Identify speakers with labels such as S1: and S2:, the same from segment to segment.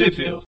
S1: Sheffield.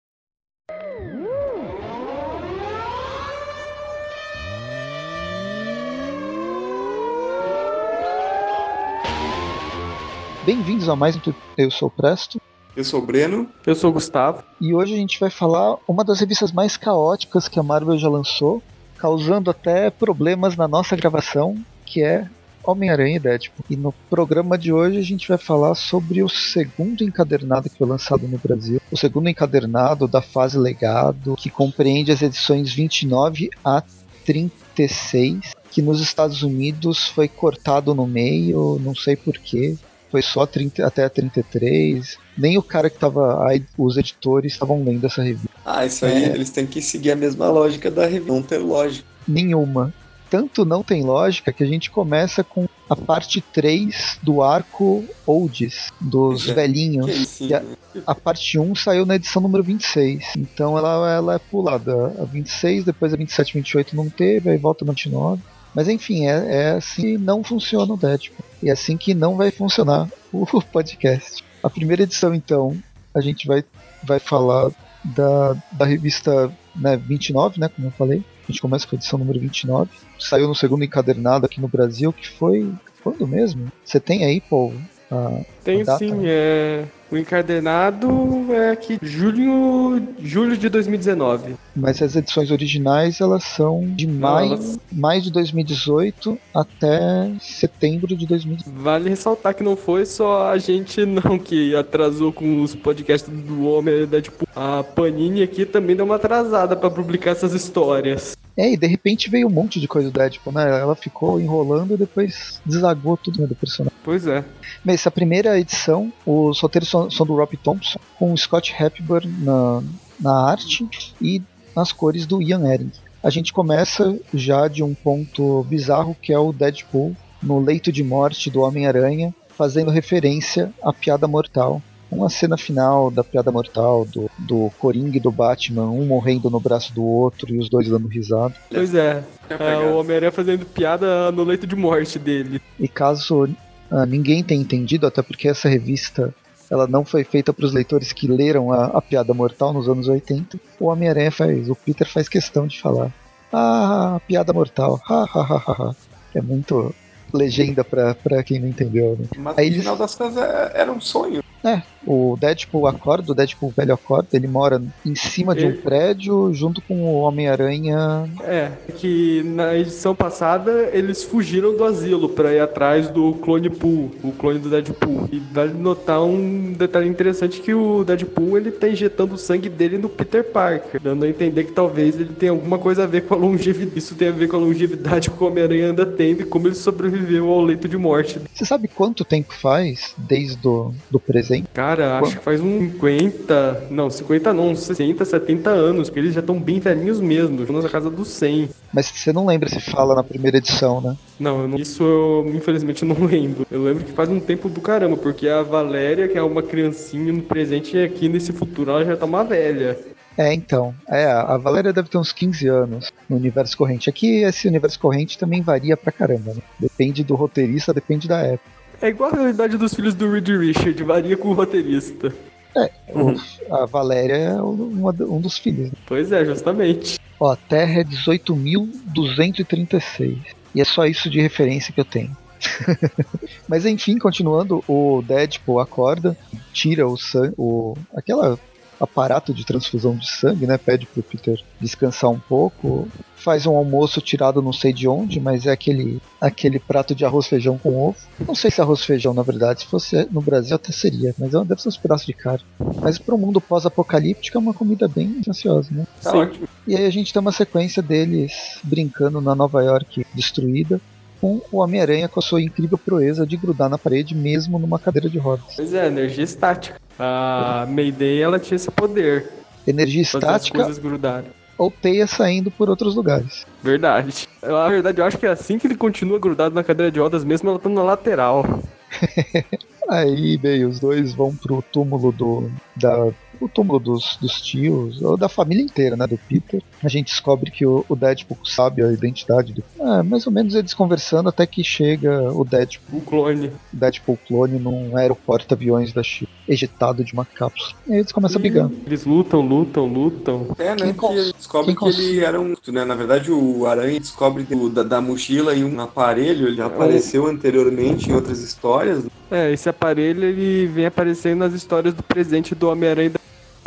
S2: Bem-vindos a mais um. Eu sou o Presto.
S3: Eu sou o Breno.
S4: Eu sou o Gustavo.
S2: E hoje a gente vai falar uma das revistas mais caóticas que a Marvel já lançou, causando até problemas na nossa gravação, que é Homem-Aranha e Deadpool. E no programa de hoje a gente vai falar sobre o segundo encadernado que foi lançado no Brasil. O segundo encadernado da fase legado, que compreende as edições 29 a 36, que nos Estados Unidos foi cortado no meio, não sei porquê. Foi só 30, até a 33. Nem o cara que tava. Aí, os editores estavam lendo essa revista.
S3: Ah, isso aí
S2: É.
S3: eles têm que seguir a mesma lógica da revista. Não ter lógica.
S2: Nenhuma. Tanto não tem lógica que a gente começa com a parte 3 do arco Olds, dos
S3: é.
S2: velhinhos. E a, a parte 1 saiu na edição número 26. Então ela, ela é pulada. A 26, depois a 27 28 não teve, aí volta na 29. Mas enfim, é, é assim que não funciona o Deadpool. E é assim que não vai funcionar o podcast. A primeira edição, então, a gente vai, vai falar da, da revista né, 29, né, como eu falei. A gente começa com a edição número 29. Saiu no segundo encadernado aqui no Brasil, que foi. Quando mesmo? Você tem aí, Paul? A-
S4: Tem
S2: Data,
S4: sim, é. O encadernado é aqui, julho, julho de 2019.
S2: Mas as edições originais elas são de maio,
S4: elas-
S2: maio de 2018 até setembro de 2018.
S4: Vale ressaltar que não foi só a gente não que atrasou com os podcasts do Homem da tipo a Panini aqui também deu uma atrasada pra publicar essas histórias.
S2: É, e de repente veio um monte de coisa do Deadpool, né? Ela ficou enrolando e depois desagou tudo né, do personagem.
S4: Pois é.
S2: Mas essa primeira edição, os roteiros são, são do Rob Thompson, com o Scott Hepburn na, na arte e nas cores do Ian Ehring. A gente começa já de um ponto bizarro que é o Deadpool no leito de morte do Homem-Aranha, fazendo referência à piada mortal. Uma cena final da piada mortal do, do Coringa e do Batman, um morrendo no braço do outro e os dois dando risada.
S4: Pois é. É,
S3: pegar?
S4: o Homem-Aranha fazendo piada no leito de morte dele.
S2: E caso ah, ninguém tenha entendido, até porque essa revista ela não foi feita para os leitores que leram a, a piada mortal nos anos 80, o Homem-Aranha faz, o Peter faz questão de falar. Ah, piada mortal. Ha, ha, ha, ha, ha. É muito legenda pra, pra quem não entendeu, né?
S3: Mas
S2: Aí
S3: no
S2: eles-
S3: final das contas é- era um sonho.
S2: É, o Deadpool acorda, o Deadpool velho acorda, ele mora em cima de um
S4: Ele-
S2: prédio junto com o Homem-Aranha.
S4: É, que na edição passada eles fugiram do asilo pra ir atrás do clone Pool, o clone do Deadpool. E vale notar um detalhe interessante que o Deadpool ele tá injetando o sangue dele no Peter Parker, dando a entender que talvez ele tenha alguma coisa a ver com a longevidade. Isso tem a ver com a longevidade que o Homem-Aranha anda tendo e como ele sobreviveu ao leito de morte.
S2: Você sabe quanto tempo faz desde do, do presente?
S4: Cara, acho que faz uns 50, não, 50 não, uns 60, 70 anos, porque eles já estão bem velhinhos mesmo, estão na casa dos 100.
S2: Mas você não lembra se fala na primeira edição, né?
S4: Não, não- isso eu infelizmente não lembro. Eu lembro que faz um tempo do caramba, porque a Valéria, que é uma criancinha no presente, e aqui nesse futuro ela já tá uma velha.
S2: É, então. É, a Valéria deve ter uns 15 anos no universo corrente. Aqui esse universo corrente também varia pra caramba, né? Depende do roteirista, depende da época.
S4: É igual a realidade dos filhos do Reed Richard, varia com o roteirista.
S2: O- a Valéria é uma um dos filhos. né?
S4: Pois é, justamente.
S2: Ó, a Terra é 18.236. E é só isso de referência que eu tenho. Mas enfim, continuando, o Deadpool acorda, tira o sangue, o aquela aparato de transfusão de sangue, né? Pede pro Peter descansar um pouco, faz um almoço tirado não sei de onde, mas é aquele aquele prato de arroz feijão com ovo. Não sei se arroz feijão na verdade, se fosse no Brasil até seria, mas é- deve ser uns pedaços de carne. Mas para o mundo pós-apocalíptico é uma comida bem ansiosa, né?
S3: Tá
S4: Sim.
S3: ótimo.
S2: E aí a gente tem uma sequência deles brincando na Nova York destruída, com o Homem-Aranha com a sua incrível proeza de grudar na parede mesmo numa cadeira de rodas.
S4: Pois é, energia estática. A Mayday, ela tinha esse poder.
S2: Energia
S4: Fazer as
S2: estática
S4: coisas grudarem.
S2: ou teia saindo por outros lugares.
S4: Verdade. Na verdade, eu acho que é assim que ele continua grudado na cadeira de rodas, mesmo ela estando na lateral.
S2: Aí, bem, os dois vão pro túmulo do, da o túmulo dos, dos tios, ou da família inteira, né, do Peter. A gente descobre que o, o Deadpool sabe a identidade do. É, mais ou menos eles conversando até que chega o Deadpool,
S4: O clone.
S2: Deadpool clone num aeroporto-aviões da China, ejetado de uma cápsula. E aí eles começam a brigar.
S4: Eles lutam, lutam, lutam.
S3: É, né?
S2: Cons-
S3: descobre que
S2: cons-
S3: ele era um. Né, na verdade, o Aranha descobre do- da, da mochila e um aparelho. Ele apareceu anteriormente em outras histórias.
S4: É, esse aparelho ele vem aparecendo nas histórias do presente do Homem-Aranha e da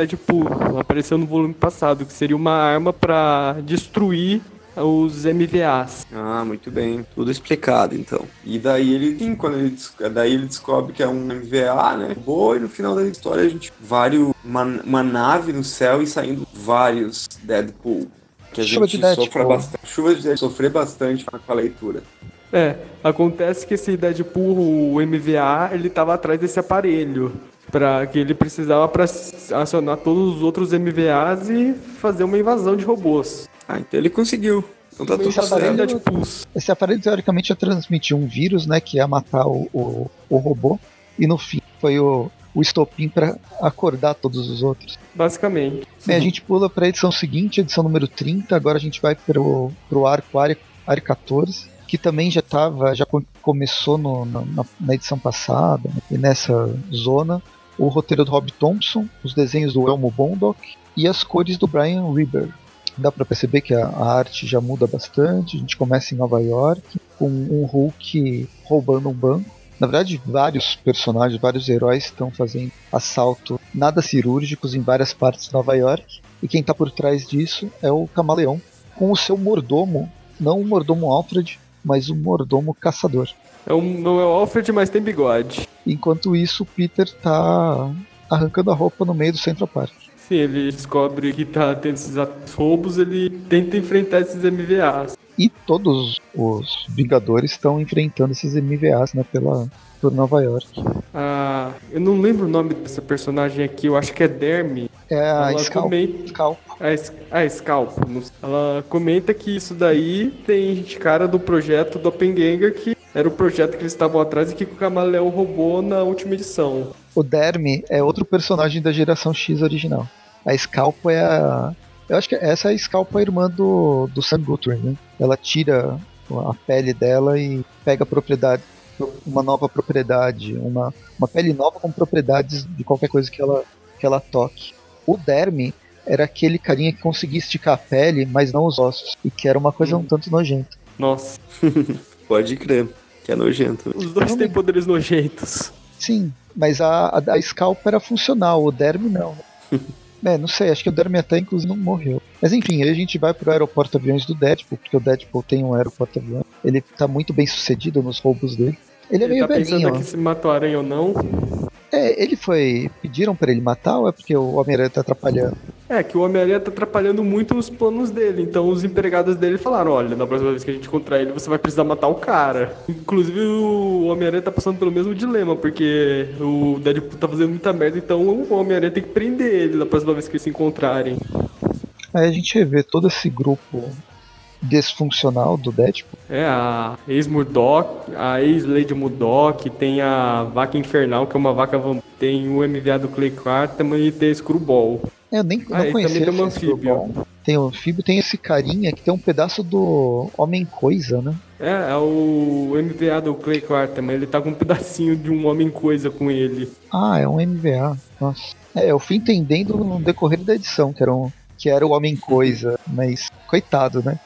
S4: Deadpool. Apareceu no volume passado, que seria uma arma pra destruir os MVAs.
S3: Ah, muito bem. Tudo explicado, então. E daí ele, sim, quando ele, daí ele descobre que é um MVA, né? Boa, e no final da história a gente vários uma, uma nave no céu e saindo vários Deadpool. Que a
S2: Chuva
S3: gente
S2: de
S3: sofra bastante. Chuva de Deadpool, sofrer bastante com a leitura.
S4: É, acontece que esse Deadpool, o MVA, ele tava atrás desse aparelho. Pra, que ele precisava para acionar todos os outros MVAs e fazer uma invasão de robôs.
S3: Ah, então ele conseguiu. Então tá
S4: invasão de
S3: certo.
S4: Deadpools.
S2: Esse aparelho teoricamente ia transmitir um vírus, né, que ia matar o, o, o robô, e no fim foi o, o estopim para acordar todos os outros.
S4: Basicamente.
S2: Bem, a gente pula para a edição seguinte, edição número 30, agora a gente vai pro, pro arco área, área 14, que também já tava, já co- começou no- na, na- na edição passada, e nessa zona, o roteiro do Rob Thompson, os desenhos do Elmo Bondoc e as cores do Brian Reber. Dá para perceber que a, a arte já muda bastante, a gente começa em Nova York, com um Hulk roubando um banco. Na verdade, vários personagens, vários heróis estão fazendo assalto nada cirúrgicos em várias partes de Nova York. E quem está por trás disso é o Camaleão, com o seu mordomo, não o mordomo Alfred, mas o mordomo caçador.
S4: É um, não é o Alfred, mas tem bigode.
S2: Enquanto isso, o Peter tá arrancando a roupa no meio do Central Park.
S4: Sim, ele descobre que tá tendo esses roubos, ele tenta enfrentar esses MVAs.
S2: E todos os Vingadores estão enfrentando esses MVAs né, pela, por Nova York.
S4: Ah, eu não lembro o nome dessa personagem aqui, eu acho que é Dermy.
S2: É a
S4: Ela
S2: Scalp.
S4: comenta-
S2: Scalp.
S4: A, Scalp. Ela comenta que isso daí tem cara do projeto Doppelganger, que era o projeto que eles estavam atrás e que o Camaleão roubou na última edição.
S2: O Dermy é outro personagem da geração X original. A Scalp é a. Eu acho que essa é a Scalp, a irmã do, do Sam Guthrie, né? Ela tira a pele dela e pega propriedade, uma nova propriedade, uma, uma pele nova com propriedades de qualquer coisa que ela, que ela toque. O Dermy era aquele carinha que conseguia esticar a pele, mas não os ossos, e que era uma coisa um tanto nojenta.
S4: Nossa,
S3: Pode crer. Que é nojento.
S4: os dois têm poderes nojentos.
S2: Sim, mas a, a, a Scalp era funcional, o Dermy não. é, não sei, acho que o Dermy até inclusive não morreu. Mas enfim, aí a gente vai pro aeroporto aviões do Deadpool, porque o Deadpool tem um aeroporto aviões. Ele tá muito bem sucedido nos roubos dele. Ele é
S4: Ele
S2: meio
S4: tá pensando
S2: velhinho.
S4: aqui se matou aranha ou não.
S2: É, ele foi. Pediram pra ele matar ou é porque o Homem-Aranha tá atrapalhando?
S4: É, que o Homem-Aranha tá atrapalhando muito os planos dele. Então os empregados dele falaram: olha, na próxima vez que a gente encontrar ele, você vai precisar matar o cara. Inclusive o Homem-Aranha tá passando pelo mesmo dilema, porque o Deadpool tá fazendo muita merda, então o Homem-Aranha tem que prender ele na próxima vez que eles se encontrarem.
S2: Aí a gente revê todo esse grupo desfuncional do Deadpool.
S4: É, a ex-Murdoch, a ex-Lady Murdoch, tem a Vaca Infernal, que é uma vaca vampira, tem o MVA do Clay Cartman e tem Screwball.
S2: Eu nem
S4: Ah,
S2: não conhecia
S4: também tem um anfíbio.
S2: Tem o anfíbio, tem esse carinha que tem um pedaço do Homem-Coisa, né?
S4: É, é o MVA do Clay Cartman, ele tá com um pedacinho de um Homem-Coisa com ele.
S2: Ah, é um MVA. Nossa. É, eu fui entendendo no decorrer da edição que era, um, que era o Homem-Coisa, mas coitado, né?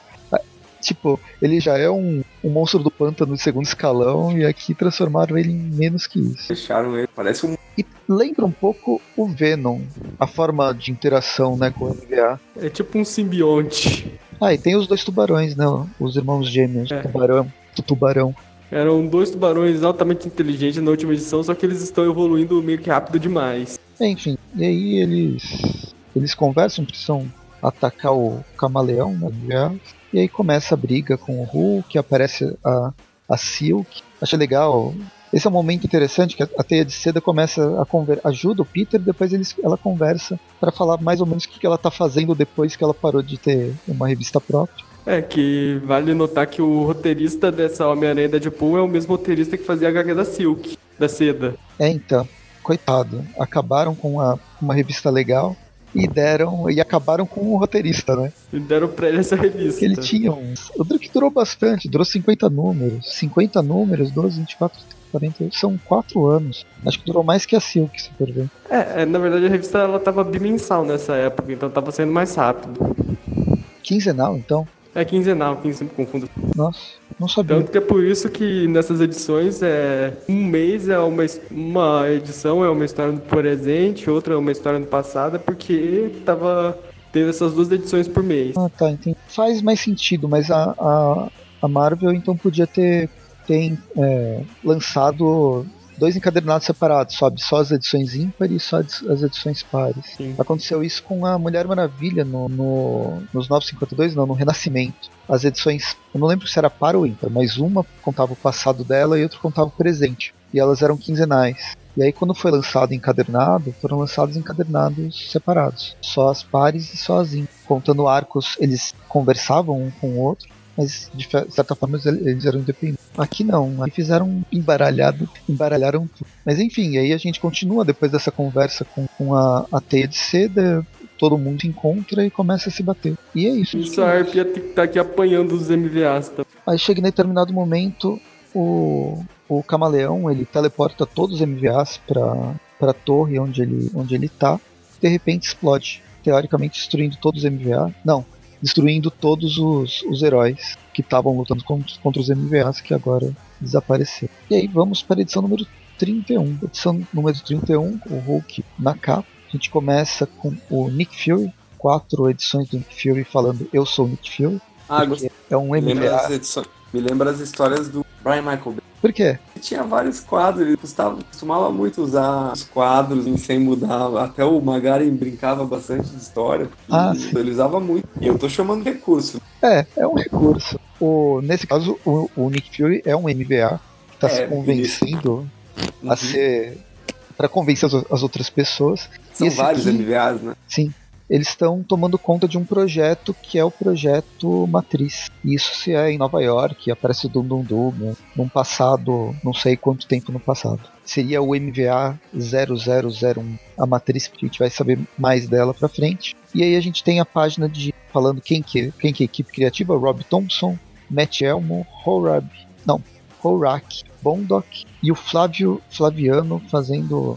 S2: Tipo, ele já é um, um monstro do pântano de segundo escalão e aqui transformaram ele em menos que isso.
S3: Deixaram ele. Parece um.
S2: E lembra um pouco o Venom, a forma de interação né, com o MVA.
S4: É tipo um simbionte.
S2: Ah, e tem os dois tubarões, né? Os irmãos gêmeos,
S4: É.
S2: tubarão, do tubarão.
S4: Eram dois tubarões altamente inteligentes na última edição, só que eles estão evoluindo meio que rápido demais.
S2: Enfim, e aí eles eles conversam, precisam atacar o camaleão, né? E aí começa a briga com o Hulk, aparece a, a Silk. Achei legal. Esse é um momento interessante que a, a teia de seda começa a conver ajuda o Peter, depois eles, ela conversa para falar mais ou menos o que, que ela tá fazendo depois que ela parou de ter uma revista própria.
S4: É, que vale notar que o roteirista dessa Homem-Aranha Deadpool é o mesmo roteirista que fazia a HQ da Silk, da seda.
S2: É, então, coitado, acabaram com uma, uma revista legal e deram e acabaram com o roteirista, né?
S4: E deram pra ele essa revista.
S2: Ele tinha uns. O Drake durou bastante, durou 50 números. 50 números, 12, 24, 40. São 4 anos. Acho que durou mais que a Silk, se for ver.
S4: É, é, na verdade a revista ela tava bimensal nessa época, então tava sendo mais rápido.
S2: Quinzenal, então.
S4: É quinzenal, quem sempre confundo.
S2: Nossa, não sabia.
S4: Tanto que é por isso que nessas edições é um mês é uma, uma edição, é uma história do presente, outra é uma história do passado, porque tava tendo essas duas edições por mês.
S2: Ah, tá, entendi. Faz mais sentido, mas a, a, a Marvel então podia ter, ter é, lançado dois encadernados separados? Só as edições ímpares e só as edições pares.
S4: Sim.
S2: Aconteceu isso com a Mulher Maravilha no, no, nos 952, não, no Renascimento. As edições, eu não lembro se era par ou ímpar, mas uma contava o passado dela e outra contava o presente. E elas eram quinzenais. E aí, quando foi lançado encadernado, foram lançados encadernados separados. Só as pares e só as ímpares. Contando arcos, eles conversavam um com o outro mas de certa forma eles eram independentes. Aqui não, aqui fizeram embaralhado, embaralharam tudo. Mas enfim, aí a gente continua depois dessa conversa com, com a, a teia de seda, todo mundo se encontra e começa a se bater. E é isso.
S4: Isso a Arpia tá aqui apanhando os MVAs. Tá?
S2: Aí chega em determinado momento, o, o camaleão ele teleporta todos os MVAs para para a torre onde ele onde ele tá. De repente explode, teoricamente destruindo todos os MVA. Não, destruindo todos os, os heróis que estavam lutando contra, contra os MVAs que agora desapareceram. E aí vamos para a edição número 31. Edição número 31, o Hulk na capa. A gente começa com o Nick Fury, quatro edições do Nick Fury falando Eu sou o Nick Fury.
S3: Ah.
S2: É um MVA.
S3: me lembra as histórias do Brian Michael Bendis.
S2: Por quê?
S3: Tinha vários quadros, ele custava, costumava muito usar os quadros em- sem mudar. Até o Magaren brincava bastante de história.
S2: Ah,
S3: ele,
S2: sim.
S3: ele usava muito. E eu tô chamando recurso.
S2: É, é um recurso. O, nesse caso, o, o Nick Fury é um MVA que está
S3: É,
S2: se convencendo
S3: Uhum.
S2: a ser. para convencer as, as outras pessoas.
S3: São vários
S2: aqui-
S3: MVAs, né?
S2: Sim. Eles estão tomando conta de um projeto que é o projeto Matriz. Isso se é em Nova York, aparece Dum Dum Dum, né, num passado, não sei quanto tempo no passado. Seria o MVA 0001, a Matriz, que a gente vai saber mais dela pra frente. E aí a gente tem a página de falando quem que, quem que é a equipe criativa, Rob Thompson, Matt Elmo, Horab, não, Horak, Bondoc e o Flávio Flaviano fazendo.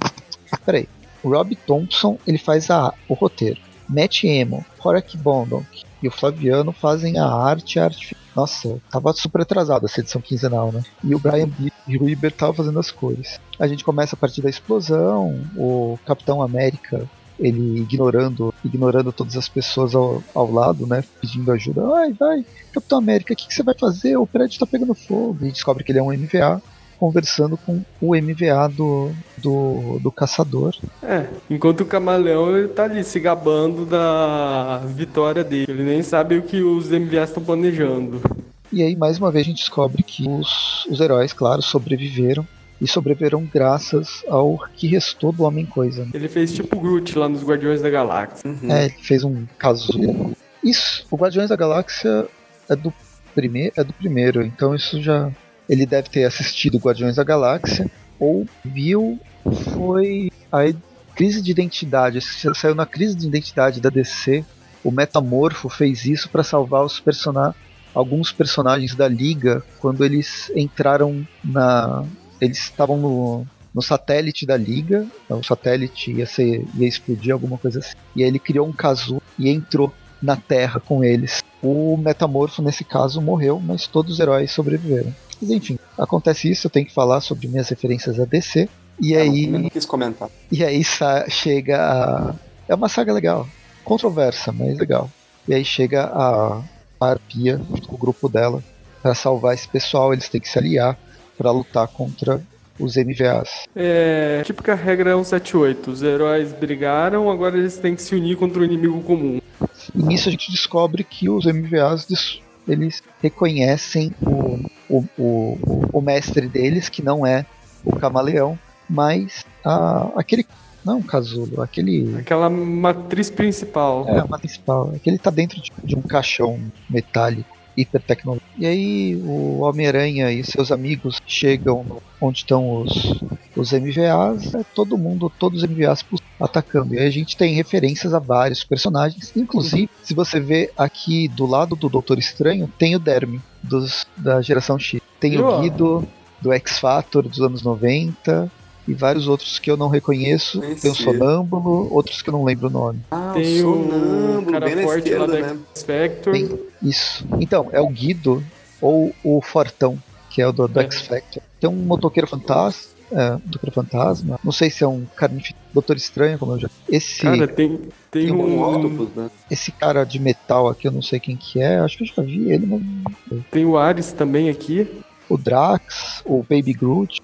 S2: Peraí. O Rob Thompson ele faz a, o roteiro. Matt Emo, Horak Bondoc e o Flaviano fazem a arte e a arte. Nossa, tava super atrasado essa edição quinzenal, né? E o Brian. Ruiber tava fazendo as cores. A gente começa a partir da explosão, o Capitão América ele ignorando ignorando todas as pessoas ao, ao lado, né? Pedindo ajuda. Ai, vai, Capitão América, o que, que você vai fazer? O prédio tá pegando fogo. E descobre que ele é um MVA, conversando com o MVA do, do, do caçador.
S4: É, enquanto o camaleão ele tá ali se gabando da vitória dele. Ele nem sabe o que os MVAs estão planejando.
S2: E aí, mais uma vez, a gente descobre que os, os heróis, claro, sobreviveram. E sobreviveram graças ao que restou do Homem-Coisa. né?
S4: Ele fez tipo Groot lá nos Guardiões da Galáxia.
S3: Uhum.
S2: É, ele fez um casulo. Isso, o Guardiões da Galáxia é do, prime é do primeiro, então isso já. Ele deve ter assistido Guardiões da Galáxia, ou viu, foi a crise de identidade. sa- Saiu na crise de identidade da DC. O Metamorfo fez isso para salvar os persona alguns personagens da Liga quando eles entraram na. Eles estavam no, no satélite da Liga. O satélite ia, ser, ia explodir, alguma coisa assim. E aí ele criou um casulo e entrou na Terra com eles. O Metamorfo, nesse caso, morreu, mas todos os heróis sobreviveram. Mas enfim, acontece isso, eu tenho que falar sobre minhas referências a DC. E
S3: Eu
S2: aí.
S3: não quis comentar.
S2: E aí chega a. É uma saga legal. Controversa, mas legal. E aí chega a, a Arpia, junto com o grupo dela, para salvar esse pessoal. Eles têm que se aliar para lutar contra os MVAs.
S4: É, típica regra 178. Os heróis brigaram, agora eles têm que se unir contra o inimigo comum.
S2: E nisso a gente descobre que os MVAs eles reconhecem o, o, o, o mestre deles, que não é o camaleão, mas a, aquele. Não, casulo, aquele.
S4: Aquela matriz principal.
S2: É, uma principal. É que ele tá dentro de, de um caixão metálico hiper tecnológico. E aí o Homem-Aranha e seus amigos chegam onde estão os, os MVAs, é todo mundo, todos os MVAs atacando. E aí a gente tem referências a vários personagens. Inclusive, se você vê aqui do lado do Doutor Estranho, tem o Dermy dos, da geração X. Tem o Guido do X Factor dos anos 90 e vários outros que eu não reconheço. Conheci. Tem o Sonâmbulo, outros que eu não lembro o nome.
S4: Ah, tem o Sonâmbulo, cara bem forte esquerda, lá né? X Factor.
S2: Tem, isso. Então, é o Guido ou o Fortão, que é o do, do é. X Factor. Tem um motoqueiro fantasma. É, Doutor Fantasma. Não sei se é um carnificado. Doutor Estranho, como eu já. Esse.
S4: Cara, tem, tem, tem um.
S2: Octopus, né? Esse cara de metal aqui, eu não sei quem que é. Acho que eu já vi ele, mas.
S4: Tem o Ares também aqui.
S2: O Drax, o Baby Groot.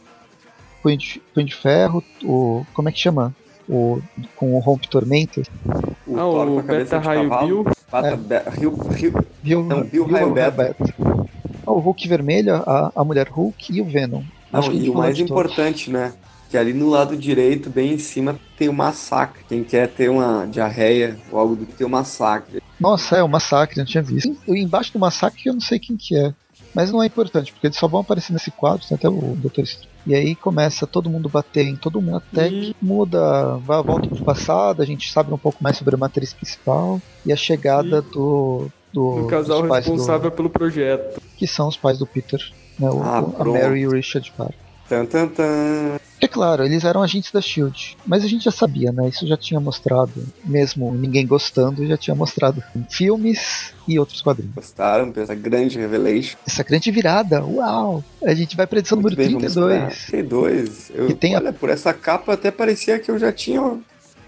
S2: Punho de, Punho de Ferro, o. Como é que chama? O, com o Rompe Tormenta.
S4: O ah, o Beta Raio Bill.
S3: Pata, é. Be, Rio, Rio, Bill, não, Bill, Raio Beta. Beta.
S2: Ah, o Hulk Vermelho, a, a Mulher Hulk e o Venom.
S3: Não, e o mais importante, né? Que ali no lado direito, bem em cima, tem o um massacre. Quem quer ter uma diarreia ou algo do que tem o um massacre.
S2: Nossa, é o massacre, não tinha visto. E embaixo do massacre eu não sei quem que é. Mas não é importante, porque eles só vão aparecer nesse quadro, tem até o Dr. E aí começa todo mundo bater em todo mundo, até que muda, vai, volta pro passado, a gente sabe um pouco mais sobre a matriz principal e a chegada e... do, do.
S4: Do casal responsável do, pelo projeto.
S2: Que são os pais do Peter, né? O, ah, a Mary e o Richard Parker.
S3: Tan, tan, tan.
S2: É claro, eles eram agentes da Shield, mas a gente já sabia, né? Isso já tinha mostrado, mesmo ninguém gostando, já tinha mostrado em filmes e outros quadrinhos.
S3: Gostaram dessa grande revelation?
S2: Essa grande virada, uau! A gente vai pra edição Muito número bem, 32.
S3: 32. Eu, tem olha, a... por essa capa até parecia que eu já tinha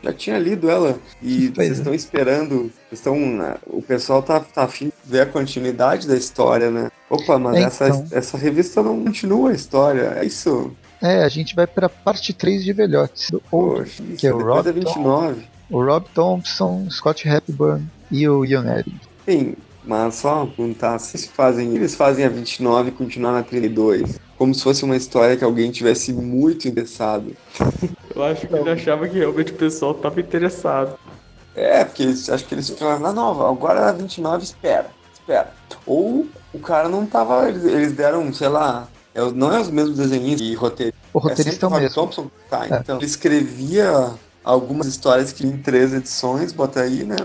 S3: já tinha lido ela. E pois vocês é. estão esperando. Estão, o pessoal tá, tá afim de ver a continuidade da história, né? Opa, mas é, essa, então. essa revista não continua a história. É isso.
S2: É, a gente vai pra parte 3 de velhotes. Do Poxa,
S3: que é o Rob 29.
S2: o Rob Thompson, Scott Hepburn e o Ian Edding.
S3: Sim, mas só perguntar, se eles fazem, eles fazem a 29 e continuar na 32? Como se fosse uma história que alguém tivesse muito interessado.
S4: Eu acho que ele achava que realmente o pessoal estava interessado.
S3: É, porque eles, acho que eles falaram, na nova, agora a 29 espera, espera. Ou o cara não tava, eles, eles deram, sei lá, é, não é os mesmos desenhistas e roteiristas.
S2: O roteirista é,
S3: é o
S2: mesmo.
S3: Thompson? Tá, é. então ele escrevia algumas histórias que em três edições, bota aí, né?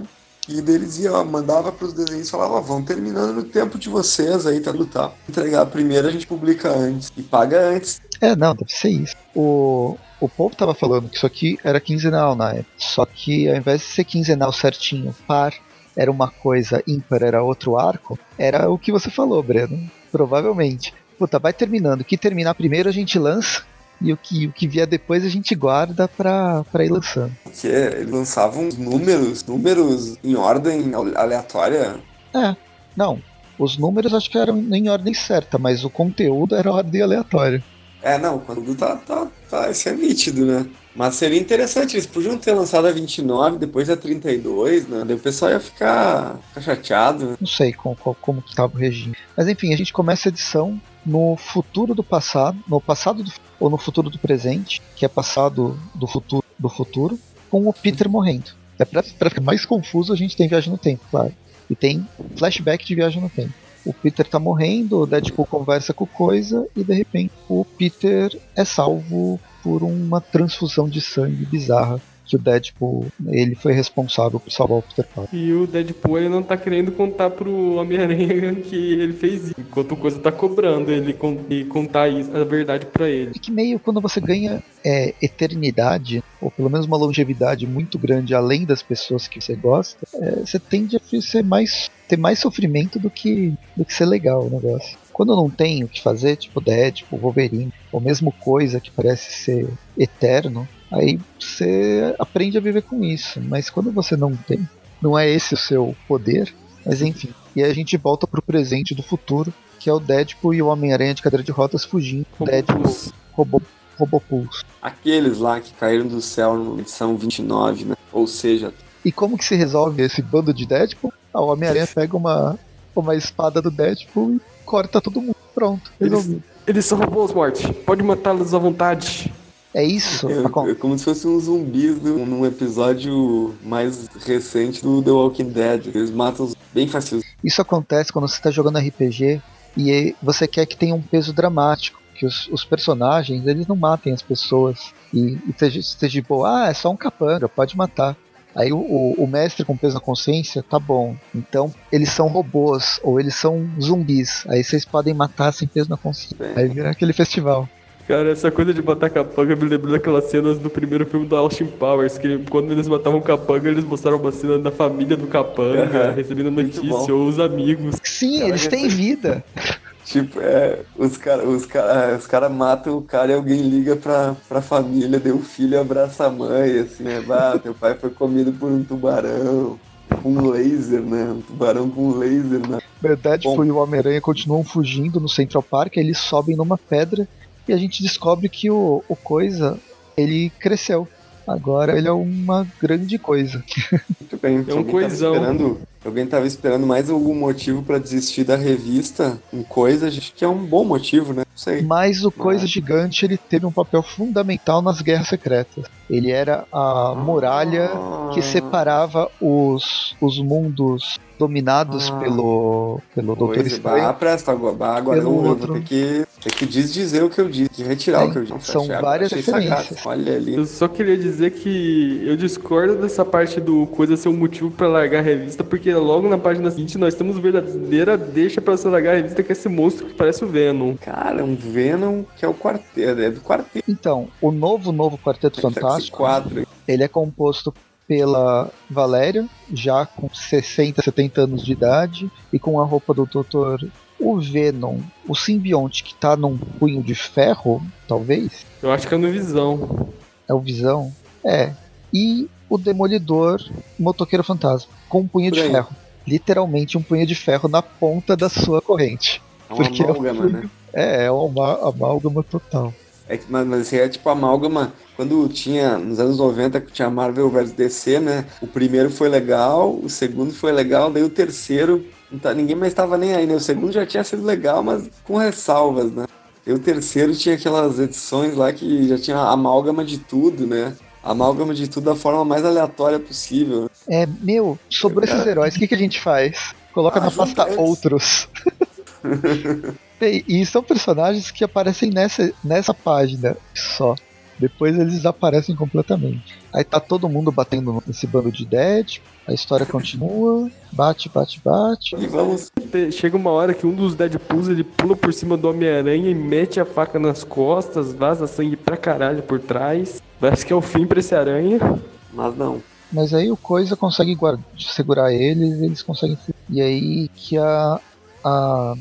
S3: E deles ia, mandava para os desenhos e falava, vão terminando no tempo de vocês aí, tá, tá. Entregar a primeira, a gente publica antes. E paga antes.
S2: É, não, deve ser isso. O, o povo tava falando que isso aqui era quinzenal na época. Só que ao invés de ser quinzenal certinho, par, era uma coisa ímpar, era outro arco, era o que você falou, Breno. Provavelmente. Puta, vai terminando. O que terminar primeiro a gente lança e o que, o que vier depois a gente guarda pra, pra ir lançando.
S3: Que eles lançavam números, números em ordem aleatória?
S2: É, não. Os números acho que eram em ordem certa, mas o conteúdo era ordem aleatória.
S3: É, não, o conteúdo tá, tá, tá, isso é nítido, né? Mas seria interessante, eles podiam ter lançado a 29, depois a 32, né? Daí o pessoal ia ficar, ficar chateado.
S2: Não sei como, como que tava o regime. Mas enfim, a gente começa a edição no futuro do passado, no passado do, ou no futuro do presente, que é passado do futuro do futuro, com o Peter morrendo. É pra, pra ficar mais confuso, a gente tem viagem no tempo, claro. E tem flashback de viagem no tempo. O Peter tá morrendo, o Deadpool conversa com coisa e de repente o Peter é salvo por uma transfusão de sangue bizarra que o Deadpool ele foi responsável por salvar o Peter Parker.
S4: E o Deadpool ele não tá querendo contar pro Homem-Aranha que ele fez isso, enquanto o coisa tá cobrando ele e contar isso, a verdade para ele.
S2: E que meio quando você ganha é, eternidade, ou pelo menos uma longevidade muito grande além das pessoas que você gosta, é, você tende a ser mais, ter mais sofrimento do que, do que ser legal o negócio. Quando não tem o que fazer, tipo Deadpool, Wolverine, ou mesmo coisa que parece ser eterno, Aí você aprende a viver com isso. Mas quando você não tem, não é esse o seu poder, mas enfim. E aí a gente volta pro presente do futuro, que é o Deadpool e o Homem-Aranha de cadeira de rotas fugindo. O Deadpool roubou Robopulso.
S3: Aqueles lá que caíram do céu na edição 29, né? Ou seja.
S2: E como que se resolve esse bando de Deadpool? Ah, o Homem-Aranha pega uma, uma espada do Deadpool e corta todo mundo. Pronto, resolvido.
S4: Eles, eles são robôs, morte. Pode matá-los à vontade.
S2: É isso?
S3: É, é como se fosse um zumbis num episódio mais recente do The Walking Dead. Eles matam bem fácil.
S2: Isso acontece quando você está jogando RPG E você quer que tenha um peso dramático, que os, os personagens eles não matem as pessoas e, e seja, seja tipo, ah, é só um capanga, pode matar. Aí o, o, o, mestre com peso na consciência, tá bom. Então eles são robôs ou eles são zumbis. Aí vocês podem matar sem peso na consciência. Aí vira aquele festival.
S4: Cara, essa coisa de matar capanga me lembrou daquelas cenas do primeiro filme do Austin Powers, que quando eles matavam capanga, eles mostraram uma cena da família do capanga, uhum. recebendo notícia, ou os amigos.
S2: Sim, cara, eles têm vida.
S3: Tipo, é, os caras os cara, os cara matam o cara e alguém liga pra, pra família, deu o filho abraça a mãe, assim, né? Ah, teu pai foi comido por um tubarão com um laser, né? Um tubarão com um laser, né?
S2: Verdade, Bom, foi o Homem-Aranha continuam fugindo no Central Park, eles sobem numa pedra e a gente descobre que o, o Coisa, ele cresceu. Agora ele é uma grande coisa.
S3: Muito bem.
S4: É um coisão.
S3: Esperando, alguém estava esperando mais algum motivo para desistir da revista, um coisa, acho que é um bom motivo, né? Não sei.
S2: Mas o Coisa Gigante ele teve um papel fundamental nas Guerras Secretas. Ele era a muralha ah. que separava os, os mundos dominados ah. pelo, pelo Doutor Estranho.
S3: Ah, presta agora. Agora eu, eu vou ter que, ter que desdizer o que eu disse, retirar é, o que eu disse.
S2: São várias referências.
S3: Olha ali.
S4: Eu só queria dizer que eu discordo dessa parte do coisa ser um motivo para largar a revista, porque logo na página seguinte nós temos verdadeira deixa para você largar a revista, que é esse monstro que parece o Venom.
S3: Cara, um Venom que é o quarteto, é do quarteto.
S2: Então, o novo, novo Quarteto Fantástico, quadro. ele é composto pela Valéria, já com 60, 70 anos de idade, e com a roupa do Dr. O Venom, o simbionte que tá num punho de ferro, talvez?
S4: Eu acho que é no Visão.
S2: É o Visão? É. E o Demolidor, motoqueiro fantasma, com um punho de ferro. Literalmente um punho de ferro na ponta da sua corrente.
S3: É uma Porque amálgama, é, um... né?
S2: É, é uma amálgama total.
S3: É, mas, mas é tipo amálgama. Quando tinha, nos anos 90, que tinha Marvel vs DC, né? O primeiro foi legal, o segundo foi legal, daí o terceiro, tá, ninguém mais estava nem aí, né? O segundo já tinha sido legal, mas com ressalvas, né? E o terceiro tinha aquelas edições lá que já tinha amálgama de tudo, né? Amálgama de tudo da forma mais aleatória possível.
S2: É, meu, sobre esses heróis, o que, que a gente faz? Coloca ah, na pasta outros. E são personagens que aparecem nessa, nessa página só. Depois eles desaparecem completamente. Aí tá todo mundo batendo nesse bando de dead, a história continua, bate, bate, bate.
S4: E vamos. Chega uma hora que um dos Deadpools ele pula por cima do Homem-Aranha e mete a faca nas costas, vaza sangue pra caralho por trás. Parece que é o fim pra esse aranha.
S3: Mas não.
S2: Mas aí o Coisa consegue guarda, segurar eles, eles conseguem. E aí que a, a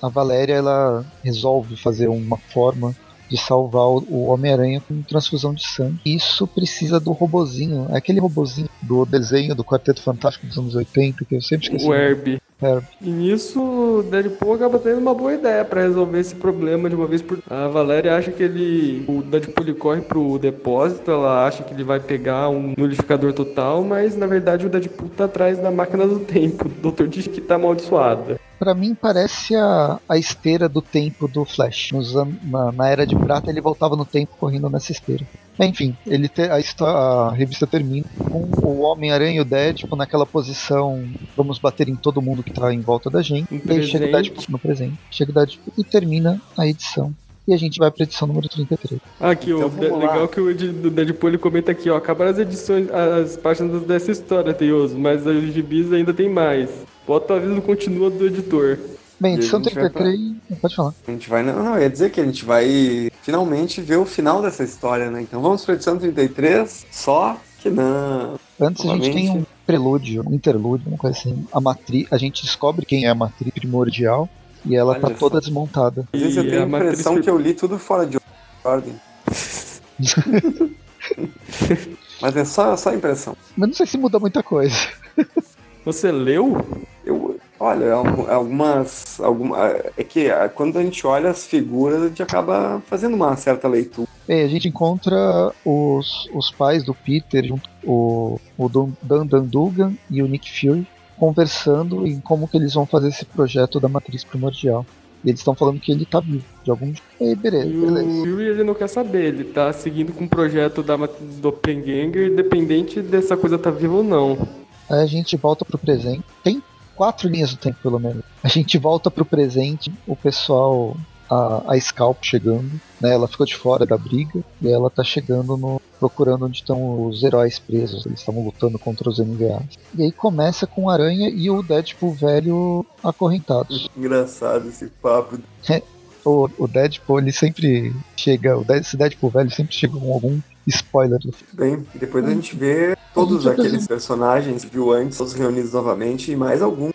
S2: a Valéria ela resolve fazer uma forma de salvar o Homem-Aranha com transfusão de sangue. Isso precisa do robozinho, é aquele robozinho do desenho do Quarteto Fantástico dos anos 80, que eu sempre esqueci.
S4: O Herbie. Herbie. E nisso, o Deadpool acaba tendo uma boa ideia para resolver esse problema de uma vez por A Valéria acha que ele. O Deadpool ele corre pro depósito, ela acha que ele vai pegar um nulificador total, mas na verdade o Deadpool tá atrás da máquina do tempo. O doutor diz que tá amaldiçoada
S2: para mim parece a, a esteira do tempo do Flash. Nos, na, na, Era de Prata ele voltava no tempo correndo nessa esteira. Enfim, ele te, a, a, revista termina com o Homem-Aranha e o Deadpool naquela posição vamos bater em todo mundo que tá em volta da gente.
S4: e aí chega o
S2: Deadpool no presente. Chega o Deadpool e termina a edição e a gente vai pra edição número 33.
S4: Aqui, então, o legal que o Deadpool ele comenta aqui, ó. Acabaram as edições, as páginas dessa história, Teioso, mas os gibis ainda tem mais. Bota o aviso continua do editor.
S2: Bem, edição 33, pra... pode falar.
S3: A gente vai. Não, não, ia dizer que a gente vai finalmente ver o final dessa história, né? Então vamos pra edição 33, só que não.
S2: Antes a gente tem um prelúdio, um interlúdio, uma coisa assim. A matriz, a gente descobre quem é a matriz primordial e ela Olha tá só. toda desmontada.
S3: Às vezes eu tenho a impressão matriz... que eu li tudo fora de ordem. Mas é só, só impressão.
S2: Mas não sei se muda muita coisa.
S4: Você leu?
S3: Eu, olha, algumas, algumas. É que ah, quando a gente olha as figuras, a gente acaba fazendo uma certa leitura.
S2: É, a gente encontra os, os pais do Peter, junto, o, o Dan Dan Dugan e o Nick Fury, conversando em como que eles vão fazer esse projeto da matriz primordial. E eles estão falando que ele tá vivo, de algum jeito. E beleza, beleza.
S4: O Fury ele não quer saber, ele tá seguindo com o projeto da Doppelganger, independente dessa coisa tá viva ou não.
S2: Aí a gente volta pro presente. Tem quatro linhas do tempo, pelo menos. A gente volta pro presente, o pessoal a, a Scalp chegando, né? Ela ficou de fora da briga e ela tá chegando no procurando onde estão os heróis presos. Eles estavam lutando contra os MVAs. E aí começa com a Aranha e o Deadpool velho acorrentados.
S3: Engraçado esse papo.
S2: o, o Deadpool ele sempre chega, o Deadpool velho sempre chega com algum spoiler do filme.
S3: Bem, depois a gente vê todos
S2: gente
S3: aqueles
S2: apresenta.
S3: personagens que viu antes, todos reunidos novamente e mais algum.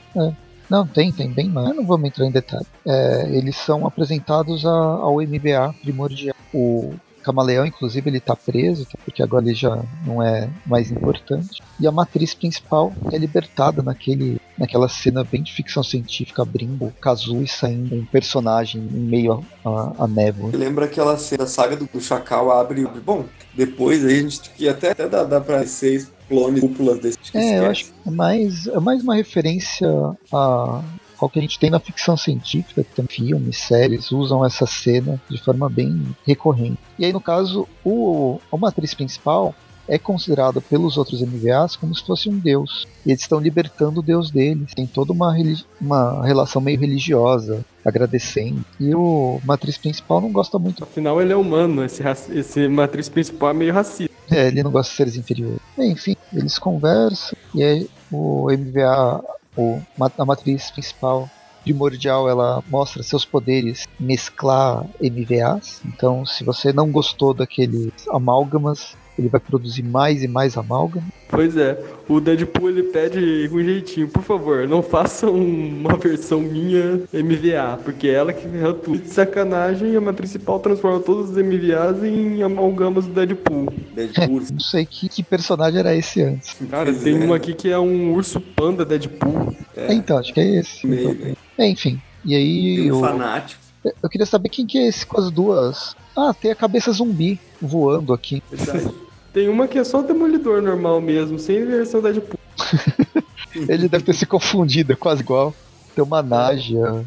S2: Não, tem, tem bem mais. Não vamos entrar em detalhe. É, eles são apresentados a- ao MBA primordial. O Camaleão, inclusive, ele tá preso, tá? porque agora ele já não é mais importante. E a matriz principal é libertada naquele, naquela cena bem de ficção científica, abrindo o e saindo um personagem em meio à- névoa.
S3: Lembra aquela cena, a saga do, do Chacal abre. Bom, depois aí a gente que até, até dá, dá pra ser clones cúpulas desse
S2: É, eu
S3: esquece.
S2: acho que é mais, é mais uma referência a ao que a gente tem na ficção científica, que tem filmes, séries, usam essa cena de forma bem recorrente. E aí, no caso, o, a matriz principal é considerada pelos outros MVAs como se fosse um deus. E eles estão libertando o deus deles. Tem toda uma, uma relação meio religiosa, agradecendo. E o matriz principal não gosta muito.
S4: Afinal, ele é humano, esse, esse matriz principal é meio racista.
S2: É, ele não gosta de seres inferiores. Enfim, eles conversam e aí o MVA, o, a matriz principal primordial, ela mostra seus poderes mesclar MVAs. Então, se você não gostou daqueles amálgamas, ele vai produzir mais e mais amálgama.
S4: Pois é, o Deadpool ele pede com jeitinho, por favor, não façam uma versão minha MVA, porque é ela que ferra tudo. De sacanagem, a principal transforma todos os MVAs em amalgamas do Deadpool.
S3: Deadpool.
S2: Não sei que, que personagem era esse antes.
S4: Cara,
S3: Pois
S4: tem
S3: é.
S4: um aqui que é um urso panda Deadpool.
S3: É,
S2: Então, acho que é esse.
S3: meio,
S2: Então,
S3: né?
S2: é, enfim. E aí,
S3: Tem um
S2: o-
S3: fanático.
S2: eu queria saber quem que é esse com as duas. Ah, tem a cabeça zumbi voando aqui.
S3: Verdade.
S4: Tem uma que é só o Demolidor normal mesmo, sem versão Deadpool.
S2: Ele deve ter se confundido, é quase igual. Tem uma Naja,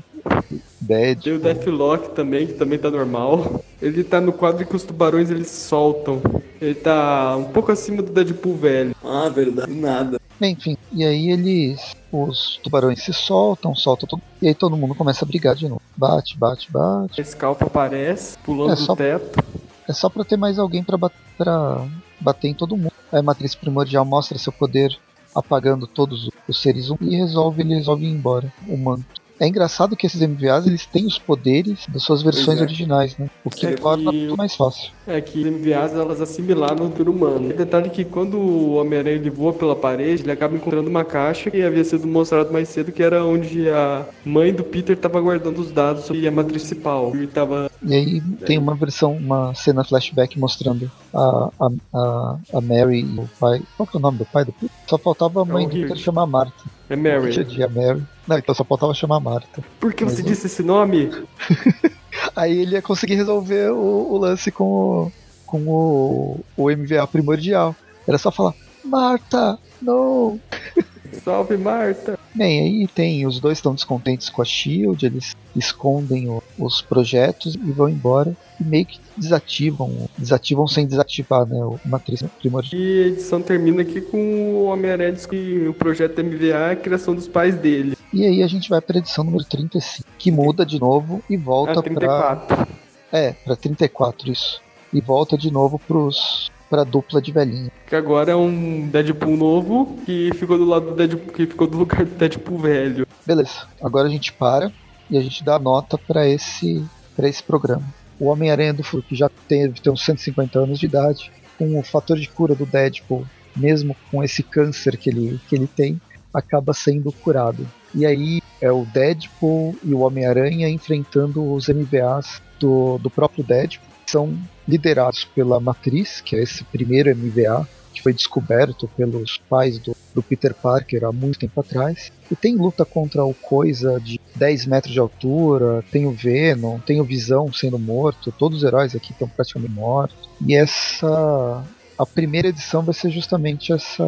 S2: Dead.
S4: Tem o Deathlock também, que também tá normal. Ele tá no quadro que os tubarões eles soltam. Ele tá um pouco acima do Deadpool velho.
S3: Ah, verdade. Nada.
S2: Enfim, e aí eles. Os tubarões se soltam, soltam tudo. E aí todo mundo começa a brigar de novo. Bate, bate, bate.
S4: A Scalpa aparece, pulando
S2: É, só-
S4: do teto.
S2: É só pra ter mais alguém pra bater em todo mundo. A matriz primordial mostra seu poder apagando todos os seres humanos e resolve, ele resolve ir embora, o manto. É engraçado que esses MVAs eles têm os poderes das suas versões
S3: é.
S2: originais, né? O que
S4: É
S2: torna
S4: que-
S2: tudo mais fácil.
S4: É que os MVAs elas assimilaram o ser humano. E detalhe que quando o Homem-Aranha ele voa pela parede, ele acaba encontrando uma caixa que havia sido mostrado mais cedo, que era onde a mãe do Peter estava guardando os dados sobre a matriz principal. Ele tava.
S2: E aí tem uma versão, uma cena flashback mostrando a, a, a, a Mary e o pai. Qual que é o nome do pai do Peter? Só faltava a mãe
S4: o
S2: do Peter chamar Marta.
S4: É Mary.
S2: Tinha a Mary. Não, então só faltava chamar Marta.
S4: Por que você
S2: eu-
S4: disse esse nome?
S2: Aí ele ia conseguir resolver o, o lance com, o, com o, o MVA primordial. Era só falar, Marta, não.
S4: Salve, Marta!
S2: Bem, aí tem, os dois estão descontentes com a Shield, eles escondem o- os projetos e vão embora. E meio que desativam, desativam sem desativar, né, o matriz primordial.
S4: E a edição termina aqui com o Homem-Aranha que o projeto MVA é a criação dos pais dele.
S2: E aí a gente vai pra edição número 35, que muda de novo e volta
S4: A
S2: pra
S4: 34.
S2: É, pra 34 isso. E volta de novo pros pra dupla de velhinho.
S4: Que agora é um Deadpool novo que ficou do lado do Deadpool, que ficou do lugar do Deadpool velho.
S2: Beleza. Agora a gente para e a gente dá nota pra esse para esse programa. O Homem-Aranha do Futuro, que já teve tem uns 150 anos de idade, com o fator de cura do Deadpool, mesmo com esse câncer que ele, que ele tem, acaba sendo curado. E aí é o Deadpool e o Homem-Aranha enfrentando os MVAs do, do próprio Deadpool, que são liderados pela Matriz, que é esse primeiro MVA que foi descoberto pelos pais do, do Peter Parker há muito tempo atrás. E tem luta contra o Coisa de 10 metros de altura, tem o Venom, tem o Visão sendo morto, todos os heróis aqui estão praticamente mortos. E essa. A primeira edição vai ser justamente essa.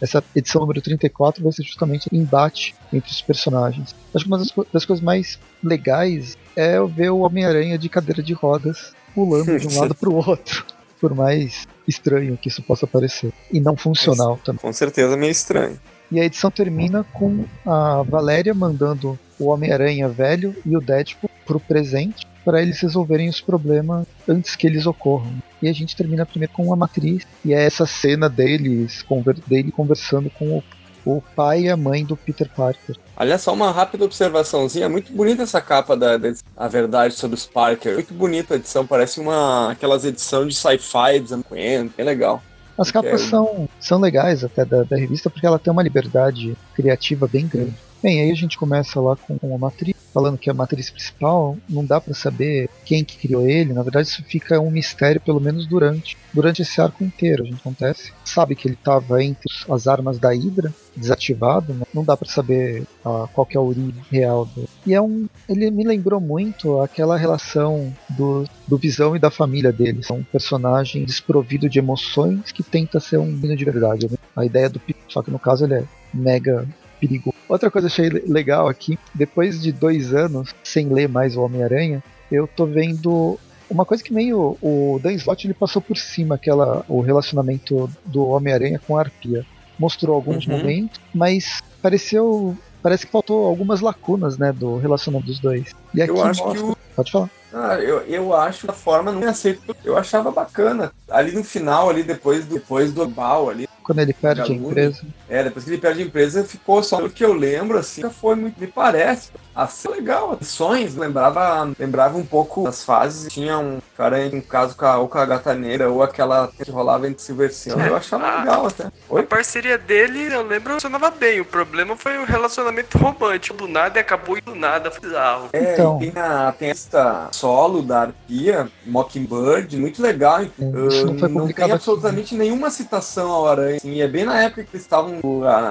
S2: Essa edição número 34 vai ser justamente o embate entre os personagens. Acho que uma das, co- das coisas mais legais é ver o Homem-Aranha de cadeira de rodas pulando de um lado para o outro. Por mais estranho que isso possa parecer. E não funcional também.
S3: Com certeza meio estranho.
S2: E a edição termina com a Valéria mandando o Homem-Aranha velho e o Deadpool pro presente para eles resolverem os problemas antes que eles ocorram. E a gente termina primeiro com a matriz, e é essa cena deles dele conversando com o, o pai e a mãe do Peter Parker.
S3: Aliás, só uma rápida observaçãozinha. É muito bonita essa capa da, da A Verdade sobre os Parker. Muito bonita a edição. Parece uma aquelas edições de sci-fi dos anos 50. É legal.
S2: As capas são, são legais até da, da revista porque ela tem uma liberdade criativa bem grande. Bem, aí a gente começa lá com uma matriz, falando que a matriz principal não dá para saber quem que criou ele. Na verdade, isso fica um mistério, pelo menos durante durante esse arco inteiro. A gente acontece, sabe que ele estava entre as armas da Hydra, desativado, né? não dá para saber uh, qual que é a origem real do. E é um, ele me lembrou muito aquela relação do, do Visão e da família dele. São um personagem desprovido de emoções que tenta ser um menino de verdade. Né? A ideia do só que no caso ele é mega perigo. Outra coisa que eu achei legal aqui, depois de dois anos sem ler mais o Homem-Aranha, eu tô vendo uma coisa que meio o Dan Slott ele passou por cima, aquela o relacionamento do Homem-Aranha com a Arpia. Mostrou alguns uhum. momentos, mas pareceu parece que faltou algumas lacunas, né, do relacionamento dos dois.
S3: E aqui eu acho mostra... que o...
S2: pode falar.
S3: Ah, eu, eu acho a forma não aceito. Eu achava bacana. Ali no final, ali depois do depois do Bal ali,
S2: quando ele perde a empresa.
S3: É, depois que ele perde a empresa, ficou só o que eu lembro, assim, foi muito, me parece. Assim, legal, ações, lembrava, lembrava um pouco as fases, tinha um cara em um caso com a, ou com a gata negra, ou aquela que rolava entre Silver Silver, eu achava
S4: a,
S3: legal até.
S4: Oi? A parceria dele, eu lembro, funcionava bem, o problema foi o relacionamento romântico, do nada e acabou e do nada, foi bizarro.
S3: É, então... tem, a, tem esta solo da Arpia, Mockingbird, muito legal, uh, não, não tem absolutamente aqui. nenhuma citação ao Aranha, assim, e é bem na época que eles estavam,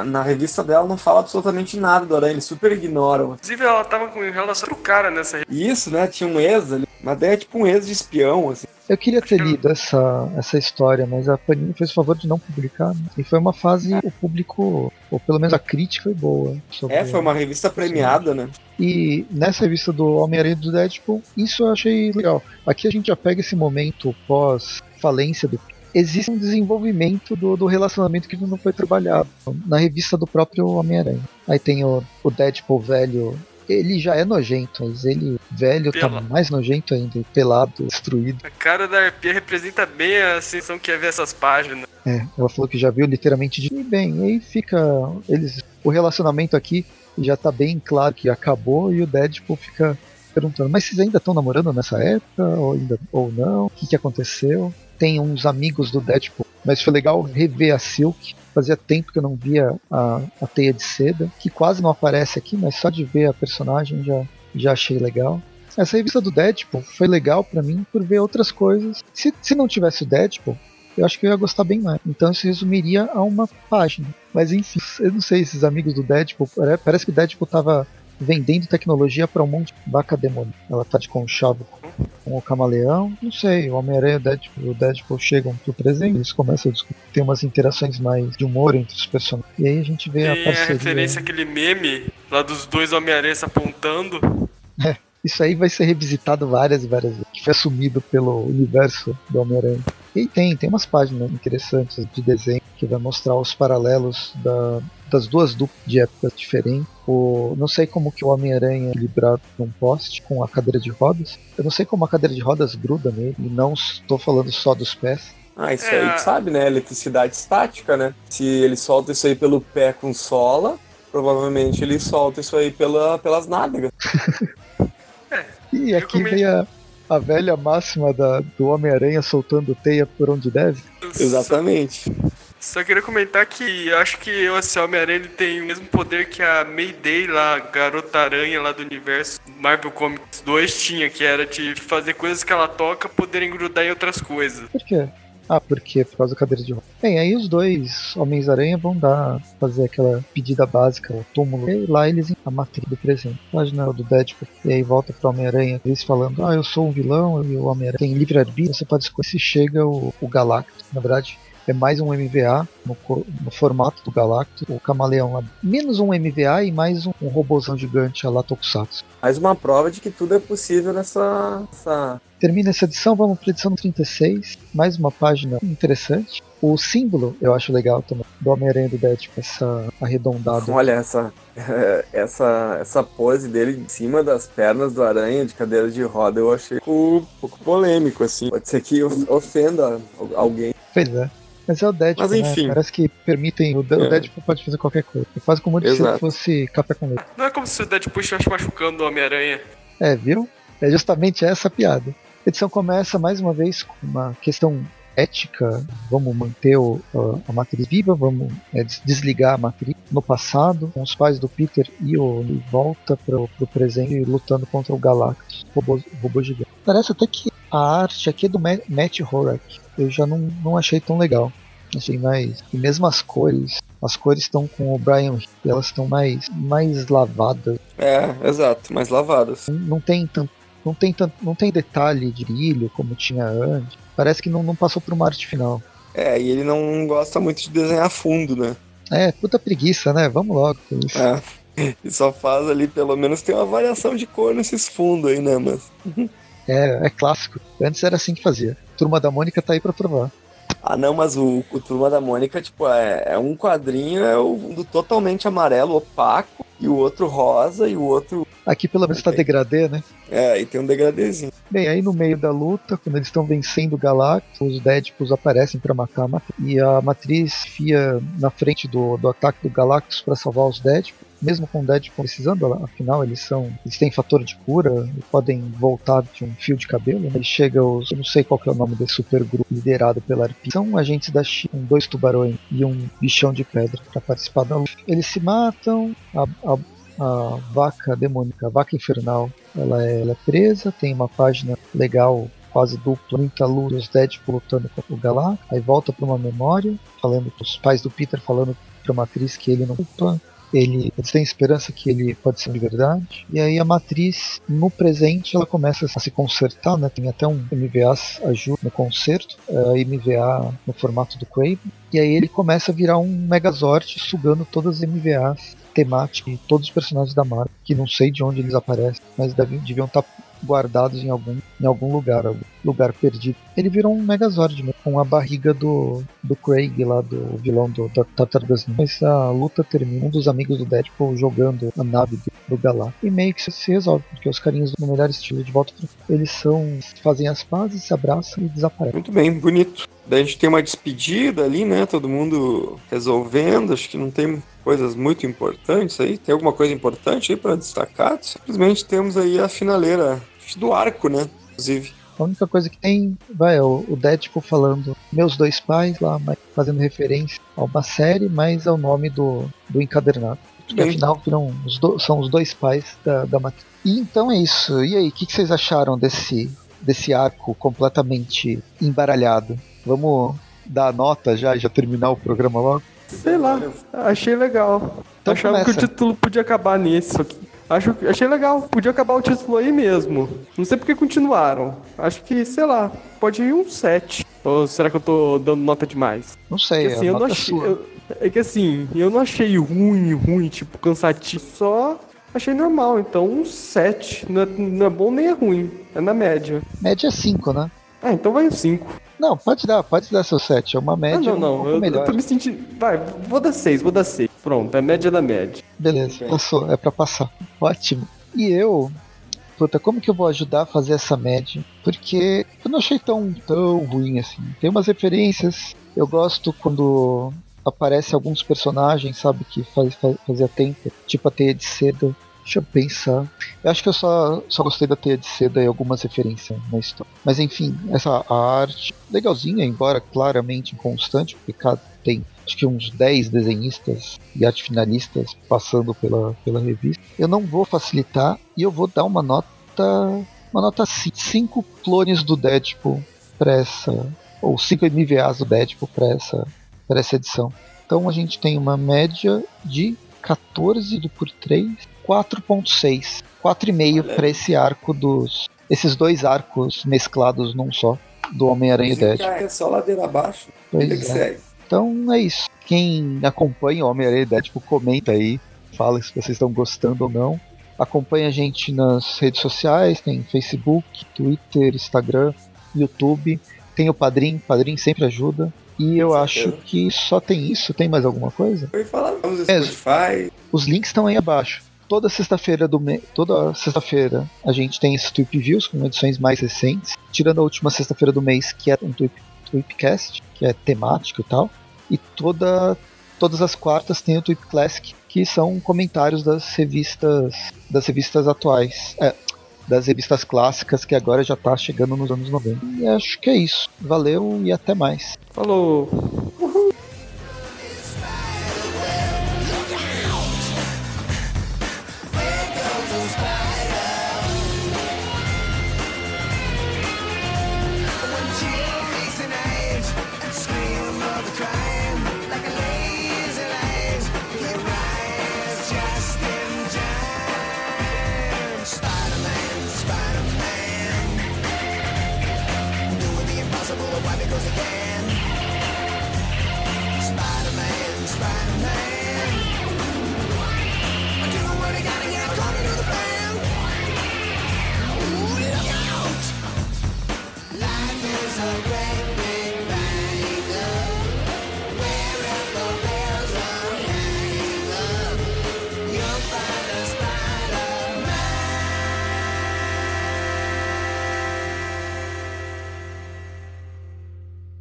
S3: na revista dela não fala absolutamente nada do Aranha, eles super ignoram.
S4: Inclusive, ela tava com relação pro cara nessa
S3: Isso, né? Tinha um ex ali. Mas daí é tipo um ex de espião, assim.
S2: Eu queria ter lido essa, essa história, mas a Panini fez o favor de não publicar. Né? E foi uma fase, o público, ou pelo menos a crítica foi boa.
S3: É, foi uma revista premiada, né?
S2: E nessa revista do Homem-Aranha do Deadpool, isso eu achei legal. Aqui a gente já pega esse momento pós-falência do existe um desenvolvimento do, do relacionamento que não foi trabalhado na revista do próprio Homem-Aranha. Aí tem o, o Deadpool velho ele já é nojento, mas ele velho tá Pela. tá mais nojento ainda, pelado, destruído.
S4: A cara da Arpia representa bem a sensação que é ver essas páginas.
S2: É, ela falou que já viu literalmente de bem, aí fica eles o relacionamento aqui já tá bem claro que acabou e o Deadpool fica perguntando, mas vocês ainda estão namorando nessa época ou ainda ou não? O que que aconteceu? Tem uns amigos do Deadpool, mas foi legal rever a Silk Fazia tempo que eu não via a, a teia de seda, que quase não aparece aqui, mas só de ver a personagem já, já achei legal. Essa revista do Deadpool foi legal para mim por ver outras coisas. Se, se não tivesse o Deadpool, eu acho que eu ia gostar bem mais. Então isso resumiria a uma página. Mas enfim, eu não sei, esses amigos do Deadpool, parece que o Deadpool tava vendendo tecnologia para um monte de vaca demônio. Ela tá de conchavo com o camaleão. Não sei, o Homem-Aranha e o Deadpool chegam pro presente, eles começam a discutir. Tem umas interações mais de humor entre os personagens. E aí a gente vê
S4: Tem
S2: a parceria.
S4: a referência àquele meme lá dos dois Homem-Aranha se apontando.
S2: É, isso aí vai ser revisitado várias e várias vezes. Que foi assumido pelo universo do Homem-Aranha. E tem, tem umas páginas interessantes de desenho que vai mostrar os paralelos da, das duas duplas de épocas diferentes. O, não sei como que o Homem-Aranha é librado num poste com a cadeira de rodas. Eu não sei como a cadeira de rodas gruda nele. E não estou falando só dos pés.
S3: Ah, isso é. aí sabe, né? Eletricidade estática, né? Se ele solta isso aí pelo pé com sola, provavelmente ele solta isso aí pela, pelas nádegas.
S2: é, e aqui vem a, a velha máxima da, do Homem-Aranha soltando teia por onde deve.
S3: Exatamente.
S4: Só queria comentar que acho que esse Homem-Aranha tem o mesmo poder que a Mayday lá, Garota Aranha lá do universo Marvel Comics 2 tinha, que era de fazer coisas que ela toca poderem grudar em outras coisas.
S2: Por quê? Ah, porque por causa da cadeira de rodas. Bem, aí os dois Homens-Aranha vão dar, fazer aquela pedida básica, o túmulo. E lá eles a matriz do presente. Página do Deadpool. E aí volta pro Homem-Aranha, eles falando: Ah, eu sou um vilão e o Homem-Aranha tem livre-arbítrio, você pode escolher se chega o, o Galactus. Na verdade, é mais um MVA no, no formato do Galactus. O Camaleão lá, menos um MVA e mais um, um robôzão gigante a lá Tokusatsu.
S3: Mais uma prova de que tudo é possível nessa, nessa...
S2: Termina essa edição, vamos para a edição 36. Mais uma página interessante. O símbolo eu acho legal também, do Homem-Aranha do Deadpool, essa arredondada.
S3: Olha essa, essa, essa pose dele em cima das pernas do aranha de cadeira de roda, eu achei um pouco polêmico, assim. Pode ser que ofenda alguém.
S2: Pois é. Mas é o Deadpool,
S3: Mas, enfim.
S2: né? Parece que permitem. O, o
S3: É.
S2: Deadpool pode fazer qualquer coisa. É quase como se ele
S3: Exato.
S2: fosse café com leite.
S4: Não é como se o Deadpool estivesse machucando o Homem-Aranha.
S2: É, viu? É justamente essa a piada. A edição começa mais uma vez com uma questão ética. Vamos manter o- a, a matriz viva, vamos é, des- desligar a matriz. No passado, com os pais do Peter e o ele volta pro, pro presente lutando contra o Galactus, robô, robô gigante. Parece até que a arte aqui é do Ma- Matt Horak. Eu já não, não achei tão legal. Achei mais. E mesmo as cores. As cores estão com o Brian Hill, elas estão mais, mais lavadas.
S3: É, exato, mais lavadas.
S2: Não- não tem tanto não tem tanto, não tem detalhe de brilho como tinha antes. Parece que não, não passou por uma arte final.
S3: É, e ele não gosta muito de desenhar fundo, né?
S2: É, puta preguiça, né? Vamos logo com isso.
S3: É. E só faz ali, pelo menos tem uma variação de cor nesses fundos aí, né? Mas.
S2: É, é clássico. Antes era assim que fazia. Turma da Mônica tá aí pra provar.
S3: Ah, não, mas o, o Turma da Mônica, tipo, é, é um quadrinho, é o do totalmente amarelo, opaco, e o outro rosa, e o outro.
S2: Aqui pelo menos tá degradê, né?
S3: É, e tem um degradezinho.
S2: Bem, aí no meio da luta, quando eles estão vencendo o Galactus, os Deadpools aparecem pra matar a Matriz. E a Matriz fia na frente do, do ataque do Galactus pra salvar os Deadpools. Mesmo com o Deadpool precisando, afinal eles são. Eles têm fator de cura e podem voltar de um fio de cabelo. Né? Aí chega os. Eu não sei qual é o nome desse supergrupo liderado pela Arpia. São agentes da China, com dois tubarões e um bichão de pedra pra participar da luta. Eles se matam, a, a a vaca demônica, a vaca infernal, ela é, ela é presa, tem uma página legal, quase dupla, muita luz, os Deadpool lutando contra o Galactus, aí volta para uma memória, falando com os pais do Peter, falando para uma atriz que ele não culpa, ele, eles têm esperança que ele pode ser de verdade. E aí a matriz, no presente, ela começa a se consertar, né? Tem até um MVA ajuda no conserto, é, MVA no formato do Craven. E aí ele começa a virar um Megazord sugando todas as MVAs temáticas e todos os personagens da Marvel, que não sei de onde eles aparecem, mas devem, deviam estar guardados em algum, em algum lugar, algum lugar perdido. Ele virou um Megazord mesmo, com a barriga do, do Craig lá, do vilão do, Tartarugas Ninja. Mas a luta termina, um dos amigos do Deadpool jogando a nave do, do Galactus. E meio que se, resolve, porque os carinhos no melhor estilo de volta. Eles são. fazem as pazes, se abraçam e desaparecem.
S3: Muito bem, bonito. Daí a gente tem uma despedida ali, né? Todo mundo resolvendo. Acho que não tem coisas muito importantes aí. Tem alguma coisa importante aí pra destacar? Simplesmente temos aí a finaleira do arco, né? Inclusive.
S2: A única coisa que tem, vai, é o, Deadpool falando meus dois pais lá, mas fazendo referência a uma série, mas ao nome do, do encadernado.
S3: Muito
S2: Que
S3: bem.
S2: afinal viram os do- são os dois pais da, da matriz. E então é isso. E aí, o que, que vocês acharam desse, desse arco completamente embaralhado? Vamos dar a nota já e já terminar o programa logo?
S4: Sei lá, achei legal.
S2: Então
S4: Achava
S2: começa.
S4: que o título podia acabar nisso aqui. Acho, achei legal, podia acabar o título aí mesmo. Não sei porque continuaram. Acho que, sei lá, pode ir um 7. Ou será que eu tô dando nota demais?
S2: Não sei,
S4: Porque, assim, eu não
S2: nota
S4: achei. eu- é que assim, eu não achei ruim, ruim, tipo, cansativo. Só achei normal. Então, um 7. Não é, não é bom nem é ruim. É na média.
S2: Média 5, né?
S4: Ah, então vai um 5.
S2: Não, pode dar, pode dar seu 7. É uma
S4: Ah,
S2: média
S4: não,
S2: um
S4: não.
S2: pouco
S4: Eu, eu
S2: melhor.
S4: tô me sentindo. Vai, vou dar 6, vou dar 6. Pronto, é média da média.
S2: Beleza, passou, é pra passar. Ótimo. E eu, puta, como que eu vou ajudar a fazer essa média? Porque eu não achei tão, tão ruim assim. Tem umas referências, eu gosto quando aparece alguns personagens, sabe, que faz, faz- fazia tempo, tipo a teia de seda. Deixa eu pensar. Eu acho que eu só, só gostei da teia de seda e algumas referências na história. Mas enfim, essa a arte legalzinha, embora claramente inconstante, porque cada, tem acho que uns 10 desenhistas e arte finalistas passando pela, pela revista. Eu não vou facilitar e eu vou dar uma nota uma nota 5 clones do Deadpool para essa ou 5 MVAs do Deadpool para essa para essa edição. Então a gente tem uma média de 14 do por 3, 4.6, 4,5
S3: Olha.
S2: para esse arco dos esses dois arcos mesclados num só do Homem-Aranha e Deadpool.
S3: É só ladeira abaixo.
S2: Pois
S3: que
S2: é. Então é isso. Quem acompanha o Homem-Aranha Deadpool, comenta aí, fala se vocês estão gostando ou não. Acompanha a gente nas redes sociais, tem Facebook, Twitter, Instagram, YouTube. Tem o Padrim, Padrim sempre ajuda. E eu acho que só tem isso. Tem mais alguma coisa?
S3: Foi falar, vamos
S2: É.
S3: Spotify.
S2: Os links estão aí abaixo. Toda sexta-feira do me... toda sexta-feira a gente tem esses Tweep Views com edições mais recentes, tirando a última sexta-feira do mês que é um Tweep, Tweepcast, que é temático e tal. E toda todas as quartas tem o Tweep Classic, que são comentários das revistas das revistas atuais. É, das revistas clássicas que agora já tá chegando nos anos 90. E acho que é isso. Valeu e até mais.
S4: Falou!